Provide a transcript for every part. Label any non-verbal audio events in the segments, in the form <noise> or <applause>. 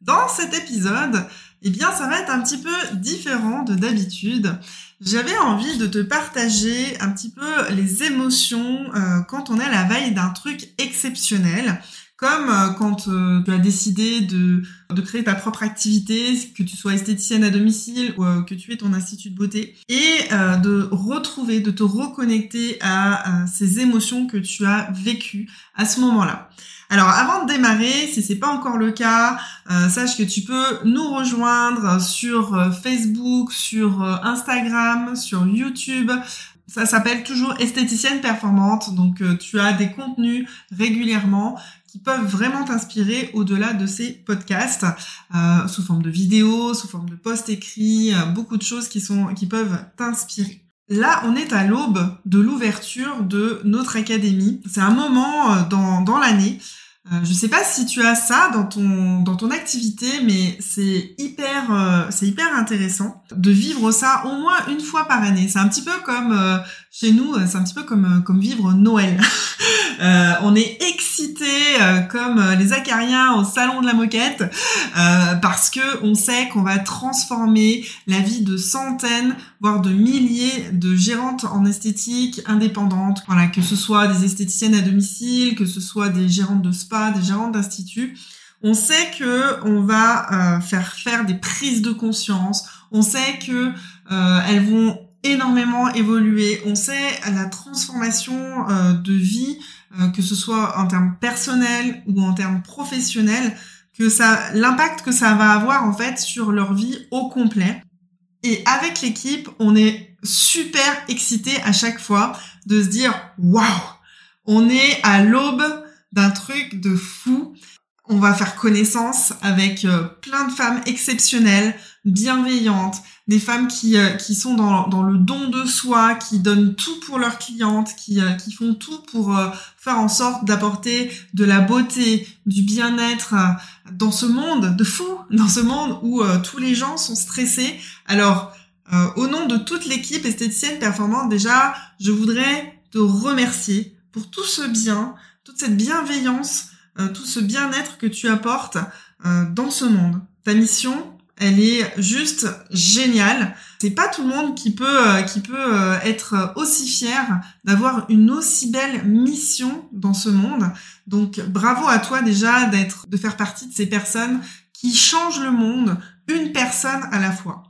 Dans cet épisode, eh bien, ça va être un petit peu différent de d'habitude. J'avais envie de te partager un petit peu les émotions euh, quand on est à la veille d'un truc exceptionnel, comme euh, quand euh, tu as décidé de, de créer ta propre activité, que tu sois esthéticienne à domicile ou que tu aies ton institut de beauté, et de retrouver, de te reconnecter à ces émotions que tu as vécues à ce moment-là. Alors avant de démarrer, si c'est pas encore le cas, euh, sache que tu peux nous rejoindre sur euh, Facebook, sur euh, Instagram, sur YouTube. Ça s'appelle toujours esthéticienne performante, donc tu as des contenus régulièrement qui peuvent vraiment t'inspirer au-delà de ces podcasts, sous forme de vidéos, sous forme de posts écrits, beaucoup de choses qui sont qui peuvent t'inspirer. Là, on est à l'aube de l'ouverture de notre académie. C'est un moment dans, dans l'année euh, je sais pas si tu as ça dans ton dans ton activité, mais c'est hyper euh, c'est hyper intéressant de vivre ça au moins une fois par année. C'est un petit peu comme euh, chez nous, c'est un petit peu comme comme vivre Noël. <laughs> on est excité comme les acariens au salon de la moquette parce que on sait qu'on va transformer la vie de centaines voire de milliers de gérantes en esthétique indépendantes. Voilà, que ce soit des esthéticiennes à domicile, que ce soit des gérantes de spa, des gérantes d'institut. On sait que on va euh, faire faire des prises de conscience. On sait que euh, elles vont énormément évoluer. On sait la transformation euh, de vie, que ce soit en termes personnels ou en termes professionnels, que ça, l'impact que ça va avoir en fait sur leur vie au complet. Et avec l'équipe, on est super excité à chaque fois de se dire waouh, on est à l'aube d'un truc de fou. On va faire connaissance avec euh, plein de femmes exceptionnelles, bienveillantes, des femmes qui, euh, qui sont dans, dans le don de soi, qui donnent tout pour leurs clientes, qui, euh, qui font tout pour faire en sorte d'apporter de la beauté, du bien-être dans ce monde de fou, <laughs> dans ce monde où tous les gens sont stressés. Alors, au nom de toute l'équipe esthéticienne performante, déjà, je voudrais te remercier pour tout ce bien, toute cette bienveillance, euh, tout ce bien-être que tu apportes euh, dans ce monde. Ta mission, elle est juste géniale. C'est pas tout le monde qui peut euh, qui peut être aussi fier d'avoir une aussi belle mission dans ce monde. Donc bravo à toi déjà d'être de faire partie de ces personnes qui changent le monde une personne à la fois.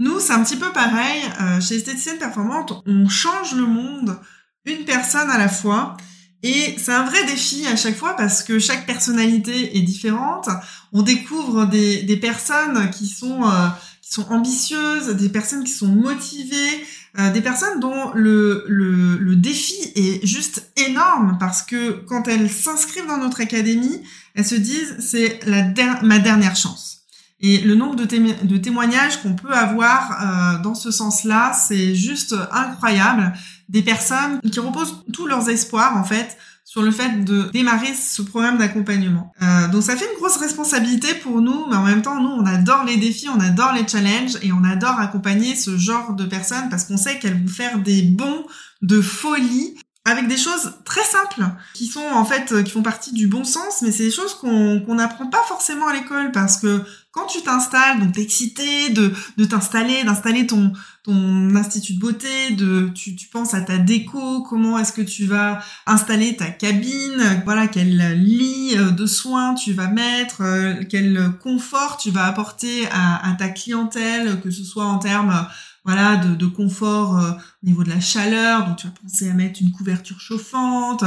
Nous, c'est un petit peu pareil chez Esthéticienne Performante, on change le monde une personne à la fois. Et c'est un vrai défi à chaque fois parce que chaque personnalité est différente. On découvre des, personnes qui sont euh, qui sont ambitieuses, des personnes qui sont motivées, euh, des personnes dont le, le, défi est juste énorme parce que quand elles s'inscrivent dans notre académie, elles se disent c'est la ma dernière chance. Et le nombre de, de témoignages qu'on peut avoir euh, dans ce sens-là, c'est juste incroyable. Des personnes qui reposent tous leurs espoirs, en fait, sur le fait de démarrer ce programme d'accompagnement. Euh, donc ça fait une grosse responsabilité pour nous, mais en même temps, nous, on adore les défis, on adore les challenges et on adore accompagner ce genre de personnes parce qu'on sait qu'elles vont faire des bons de folie avec des choses très simples qui sont en fait qui font partie du bon sens mais c'est des choses qu'on n'apprend pas forcément à l'école parce que quand tu t'installes donc t'es excité de de t'installer d'installer ton ton institut de beauté de tu, tu penses à ta déco comment est-ce que tu vas installer ta cabine voilà quel lit euh, de soins tu vas mettre euh, quel confort tu vas apporter à, ta clientèle que ce soit en termes voilà, de, confort euh, au niveau de la chaleur. Donc tu vas penser à mettre une couverture chauffante,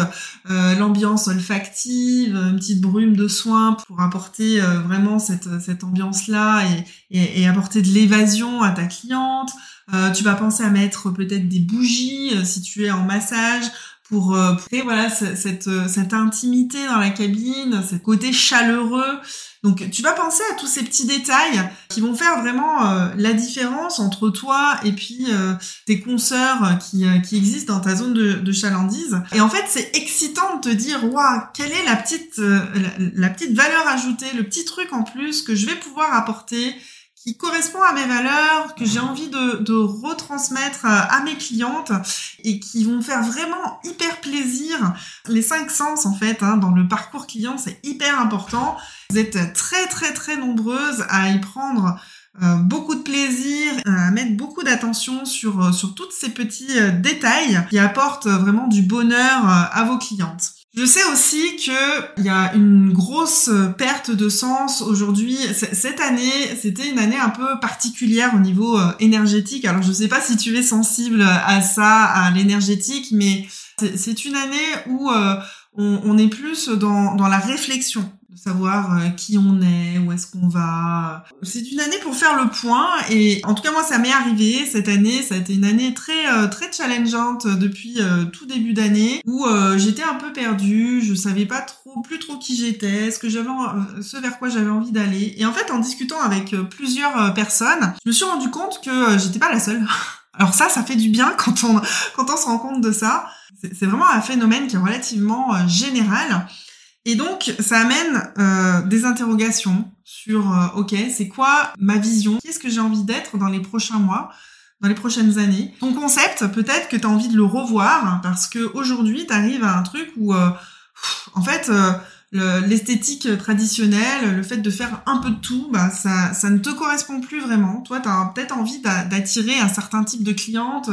l'ambiance olfactive, une petite brume de soin pour apporter vraiment cette, cette ambiance-là et, et, apporter de l'évasion à ta cliente. Tu vas penser à mettre peut-être des bougies si tu es en massage pour, euh, créer voilà cette, euh, cette intimité dans la cabine, ce côté chaleureux. Donc tu vas penser à tous ces petits détails qui vont faire vraiment euh, la différence entre toi et puis tes consoeurs qui, qui existent dans ta zone de, de chalandise. Et en fait c'est excitant de te dire waouh quelle est la petite la petite valeur ajoutée, le petit truc en plus que je vais pouvoir apporter qui correspond à mes valeurs, que j'ai envie de, retransmettre à mes clientes et qui vont faire vraiment hyper plaisir. Les cinq sens, en fait, hein, dans le parcours client, c'est hyper important. Vous êtes très, très, très nombreuses à y prendre euh, beaucoup de plaisir, à mettre beaucoup d'attention sur, sur tous ces petits euh, détails qui apportent vraiment du bonheur euh, à vos clientes. Je sais aussi qu'il y a une grosse perte de sens aujourd'hui. Cette année, c'était une année un peu particulière au niveau euh, énergétique. Alors, je ne sais pas si tu es sensible à ça, à l'énergétique, mais c'est une année où euh, on, est plus dans, dans la réflexion de savoir euh, qui on est, où est-ce qu'on va. C'est une année pour faire le point et en tout cas moi ça m'est arrivé cette année, ça a été une année très euh, très challengeante depuis euh, tout début d'année où j'étais un peu perdue, je savais pas trop plus trop qui j'étais, ce que j'avais ce vers quoi j'avais envie d'aller et en fait en discutant avec plusieurs personnes, je me suis rendu compte que j'étais pas la seule. <laughs> Alors ça ça fait du bien quand on quand on se rend compte de ça. C'est vraiment un phénomène qui est relativement général. Et donc, ça amène euh, des interrogations sur, euh, ok, c'est quoi ma vision? Qu'est-ce que j'ai envie d'être dans les prochains mois dans les prochaines années? Ton concept, peut-être que tu as envie de le revoir parce que aujourd'hui, tu arrives à un truc où euh, en fait l'esthétique traditionnelle, le fait de faire un peu de tout, bah, ça, ça ne te correspond plus vraiment. Toi, tu as peut-être envie d'attirer un certain type de cliente,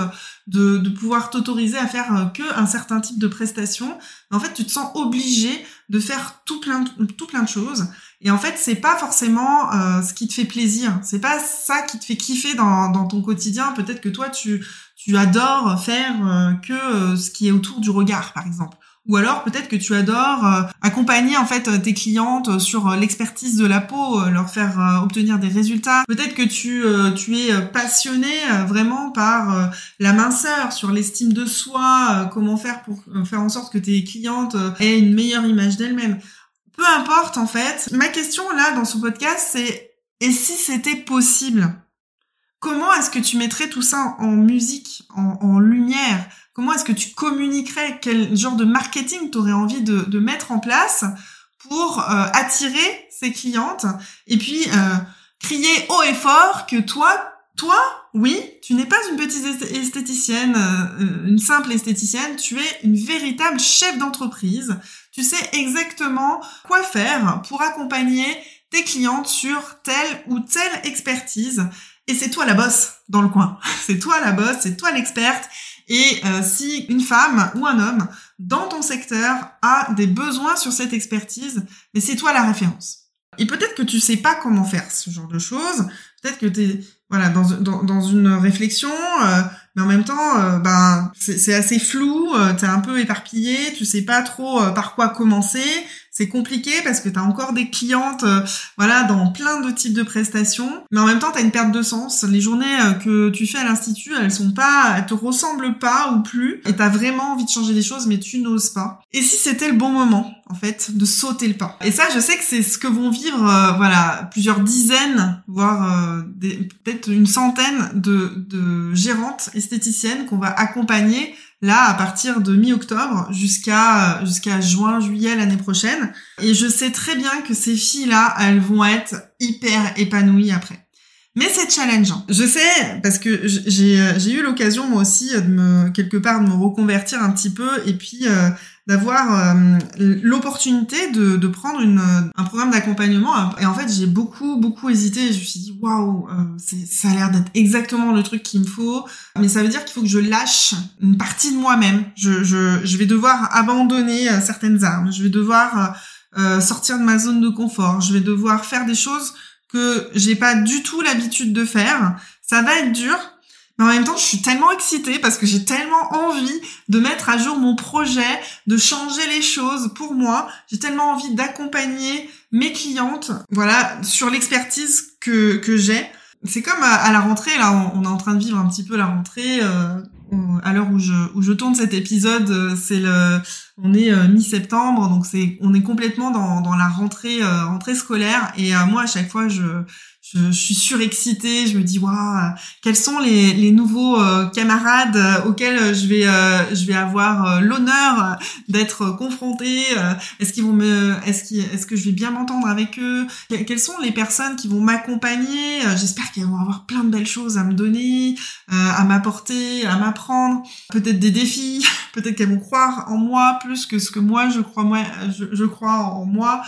de, de pouvoir t'autoriser à faire euh, que un certain type de prestations. Mais en fait, tu te sens obligé de faire tout plein, tout plein de choses. Et en fait, c'est pas forcément euh, ce qui te fait plaisir. C'est pas ça qui te fait kiffer dans, dans ton quotidien. Peut-être que toi, tu, tu adores faire euh, que ce qui est autour du regard, par exemple. Ou alors peut-être que tu adores euh, accompagner en fait tes clientes sur euh, l'expertise de la peau, euh, leur faire obtenir des résultats. Peut-être que tu tu es passionné vraiment par la minceur, sur l'estime de soi, comment faire pour faire en sorte que tes clientes aient une meilleure image d'elles-mêmes. Peu importe en fait. Ma question là dans ce podcast c'est et si c'était possible? Comment est-ce que tu mettrais tout ça en musique, en, en lumière? Comment est-ce que tu communiquerais? Quel genre de marketing tu aurais envie de, mettre en place pour euh, attirer ces clientes et puis euh, crier haut et fort que toi, toi, oui, tu n'es pas une petite esthéticienne, euh, une simple esthéticienne, tu es une véritable chef d'entreprise. Tu sais exactement quoi faire pour accompagner tes clientes sur telle ou telle expertise. Et c'est toi la bosse dans le coin. <laughs> C'est toi la bosse, c'est toi l'experte. Et euh, si une femme ou un homme dans ton secteur a des besoins sur cette expertise, mais c'est toi la référence. Et peut-être que tu sais pas comment faire ce genre de choses. Peut-être que tu es voilà dans, une réflexion, euh, mais en même temps, euh, ben c'est assez flou. tu es un peu éparpillé, tu sais pas trop par quoi commencer c'est compliqué parce que tu as encore des clientes euh, voilà dans plein de types de prestations mais en même temps tu as une perte de sens. Les journées euh, que tu fais à l'institut elles sont pas elles te ressemblent pas ou plus et tu as vraiment envie de changer les choses mais tu n'oses pas. Et si c'était le bon moment en fait de sauter le pas. Et ça je sais que c'est ce que vont vivre euh, voilà plusieurs dizaines voire peut-être une centaine de, de gérantes esthéticiennes qu'on va accompagner là à partir de mi-octobre jusqu'à jusqu'à juin juillet l'année prochaine. Et je sais très bien que ces filles là elles vont être hyper épanouies après. Mais c'est challengeant. Je sais parce que j'ai eu l'occasion moi aussi de me quelque part de me reconvertir un petit peu. Et puis euh, d'avoir euh, l'opportunité de, de prendre une, un programme d'accompagnement. Et en fait, j'ai beaucoup, beaucoup hésité. Je me suis dit, waouh, euh, ça a l'air d'être exactement le truc qu'il me faut. Mais ça veut dire qu'il faut que je lâche une partie de moi-même. Je, je, je vais devoir abandonner euh, certaines armes. Je vais devoir euh, sortir de ma zone de confort. Je vais devoir faire des choses que j'ai pas du tout l'habitude de faire. Ça va être dur, mais en même temps, je suis tellement excitée parce que j'ai tellement envie de mettre à jour mon projet, de changer les choses pour moi. J'ai tellement envie d'accompagner mes clientes, voilà, sur l'expertise que, que j'ai. C'est comme à, la rentrée, là, on, est en train de vivre un petit peu la rentrée. Euh, à l'heure où je, où je tourne cet épisode, c'est le, on est mi-septembre, donc c'est, on est complètement dans, dans la rentrée, rentrée scolaire. Et moi, à chaque fois, je, je, suis surexcitée, je me dis waouh, quels sont les, les nouveaux euh, camarades euh, auxquels je vais euh, je vais avoir l'honneur d'être confrontée Est-ce qu'ils vont me est-ce est-ce que je vais bien m'entendre avec eux? Quelles sont les personnes qui vont m'accompagner? J'espère qu'elles vont avoir plein de belles choses à me donner, à m'apporter, à m'apprendre, peut-être des défis, <laughs> peut-être qu'elles vont croire en moi plus que ce que moi je crois moi je crois en moi.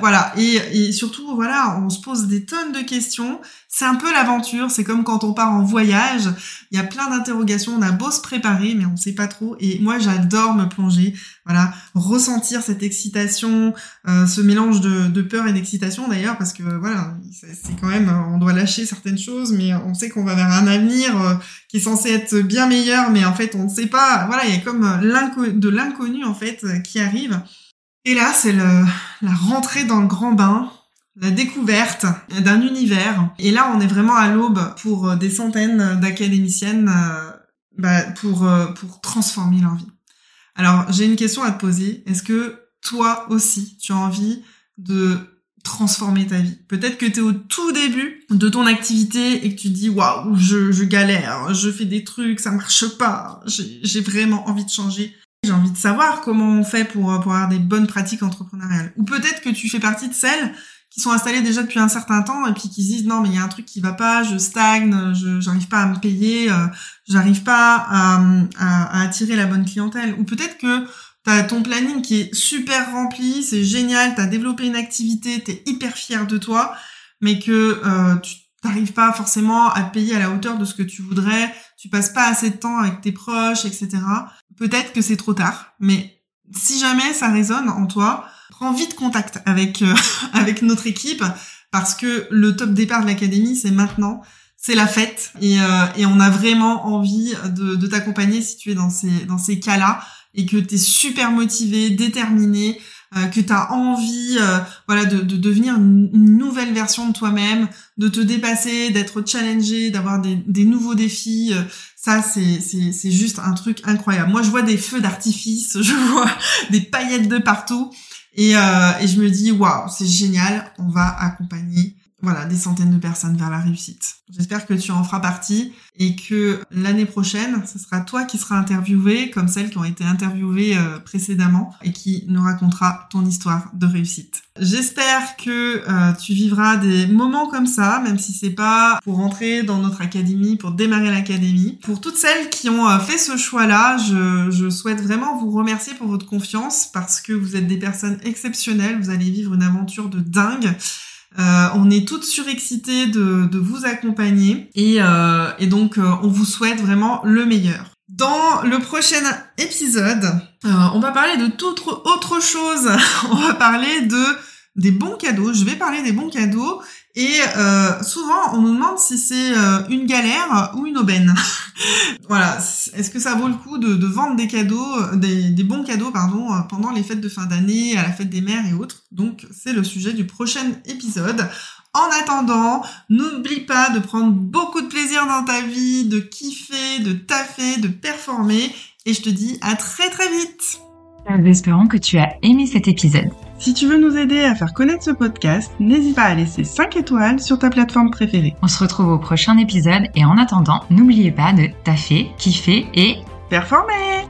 Voilà. Et, et, surtout, voilà, on se pose des tonnes de questions. C'est un peu l'aventure. C'est comme quand on part en voyage. Il y a plein d'interrogations. On a beau se préparer, mais on sait pas trop. Et moi, j'adore me plonger. Voilà, ressentir cette excitation, euh, ce mélange de, de peur et d'excitation d'ailleurs, parce que voilà, c'est quand même, on doit lâcher certaines choses, mais on sait qu'on va vers un avenir euh, qui est censé être bien meilleur, mais en fait, on ne sait pas. Voilà, il y a comme de l'inconnu en fait qui arrive. Et là, c'est la rentrée dans le grand bain, la découverte d'un univers. Et là, on est vraiment à l'aube pour des centaines d'académiciennes euh, bah, pour, euh, pour transformer leur vie. Alors, j'ai une question à te poser. Est-ce que toi aussi, tu as envie de transformer ta vie? Peut-être que tu es au tout début de ton activité et que tu dis waouh, je, je galère, je fais des trucs, ça marche pas, j'ai vraiment envie de changer. J'ai envie de savoir comment on fait pour, avoir des bonnes pratiques entrepreneuriales. Ou peut-être que tu fais partie de celles qui sont installées déjà depuis un certain temps et puis qui se disent non mais il y a un truc qui va pas, je stagne, j'arrive pas à me payer, euh, j'arrive pas à, attirer la bonne clientèle. Ou peut-être que tu as ton planning qui est super rempli, c'est génial, tu as développé une activité, tu es hyper fier de toi, mais que euh, tu n'arrives pas forcément à payer à la hauteur de ce que tu voudrais, tu passes pas assez de temps avec tes proches, etc peut-être que c'est trop tard, mais si jamais ça résonne en toi, prends vite contact avec euh, <laughs> avec notre équipe parce que le top départ de l'académie c'est maintenant, c'est la fête et, euh, et on a vraiment envie de, de t'accompagner si tu es dans ces dans ces cas-là et que tu es super motivé, déterminé, que tu as envie euh, voilà de, de devenir une, nouvelle version de toi-même, de te dépasser, d'être challengé, d'avoir des, des, nouveaux défis. Euh, ça, c'est, juste un truc incroyable. Moi, je vois des feux d'artifice, <laughs> je vois des paillettes de partout. Et, et je me dis, waouh, c'est génial, on va accompagner voilà, des centaines de personnes vers la réussite. J'espère que tu en feras partie et que l'année prochaine, ce sera toi qui seras interviewé comme celles qui ont été interviewées euh, précédemment et qui nous racontera ton histoire de réussite. J'espère que euh, tu vivras des moments comme ça, même si c'est pas pour rentrer dans notre académie, pour démarrer l'académie. Pour toutes celles qui ont euh, fait ce choix-là, je, je souhaite vraiment vous remercier pour votre confiance parce que vous êtes des personnes exceptionnelles. Vous allez vivre une aventure de dingue. Euh, on est toutes surexcitées de, vous accompagner et, euh, donc euh, on vous souhaite vraiment le meilleur. Dans le prochain épisode, on va parler de toute autre chose. <laughs> on va parler de des bons cadeaux. Je vais parler des bons cadeaux et euh, souvent, on nous demande si c'est euh, une galère ou une aubaine. <laughs> voilà. Est-ce que ça vaut le coup de, vendre des cadeaux, des, des, bons cadeaux, pardon, euh, pendant les fêtes de fin d'année, à la fête des mères et autres? Donc, c'est le sujet du prochain épisode. En attendant, n'oublie pas de prendre beaucoup de plaisir dans ta vie, de kiffer, de taffer, de performer. Et je te dis à très très vite. Espérons que tu as aimé cet épisode. Si tu veux nous aider à faire connaître ce podcast, n'hésite pas à laisser 5 étoiles sur ta plateforme préférée. On se retrouve au prochain épisode et en attendant, n'oubliez pas de taffer, kiffer et performer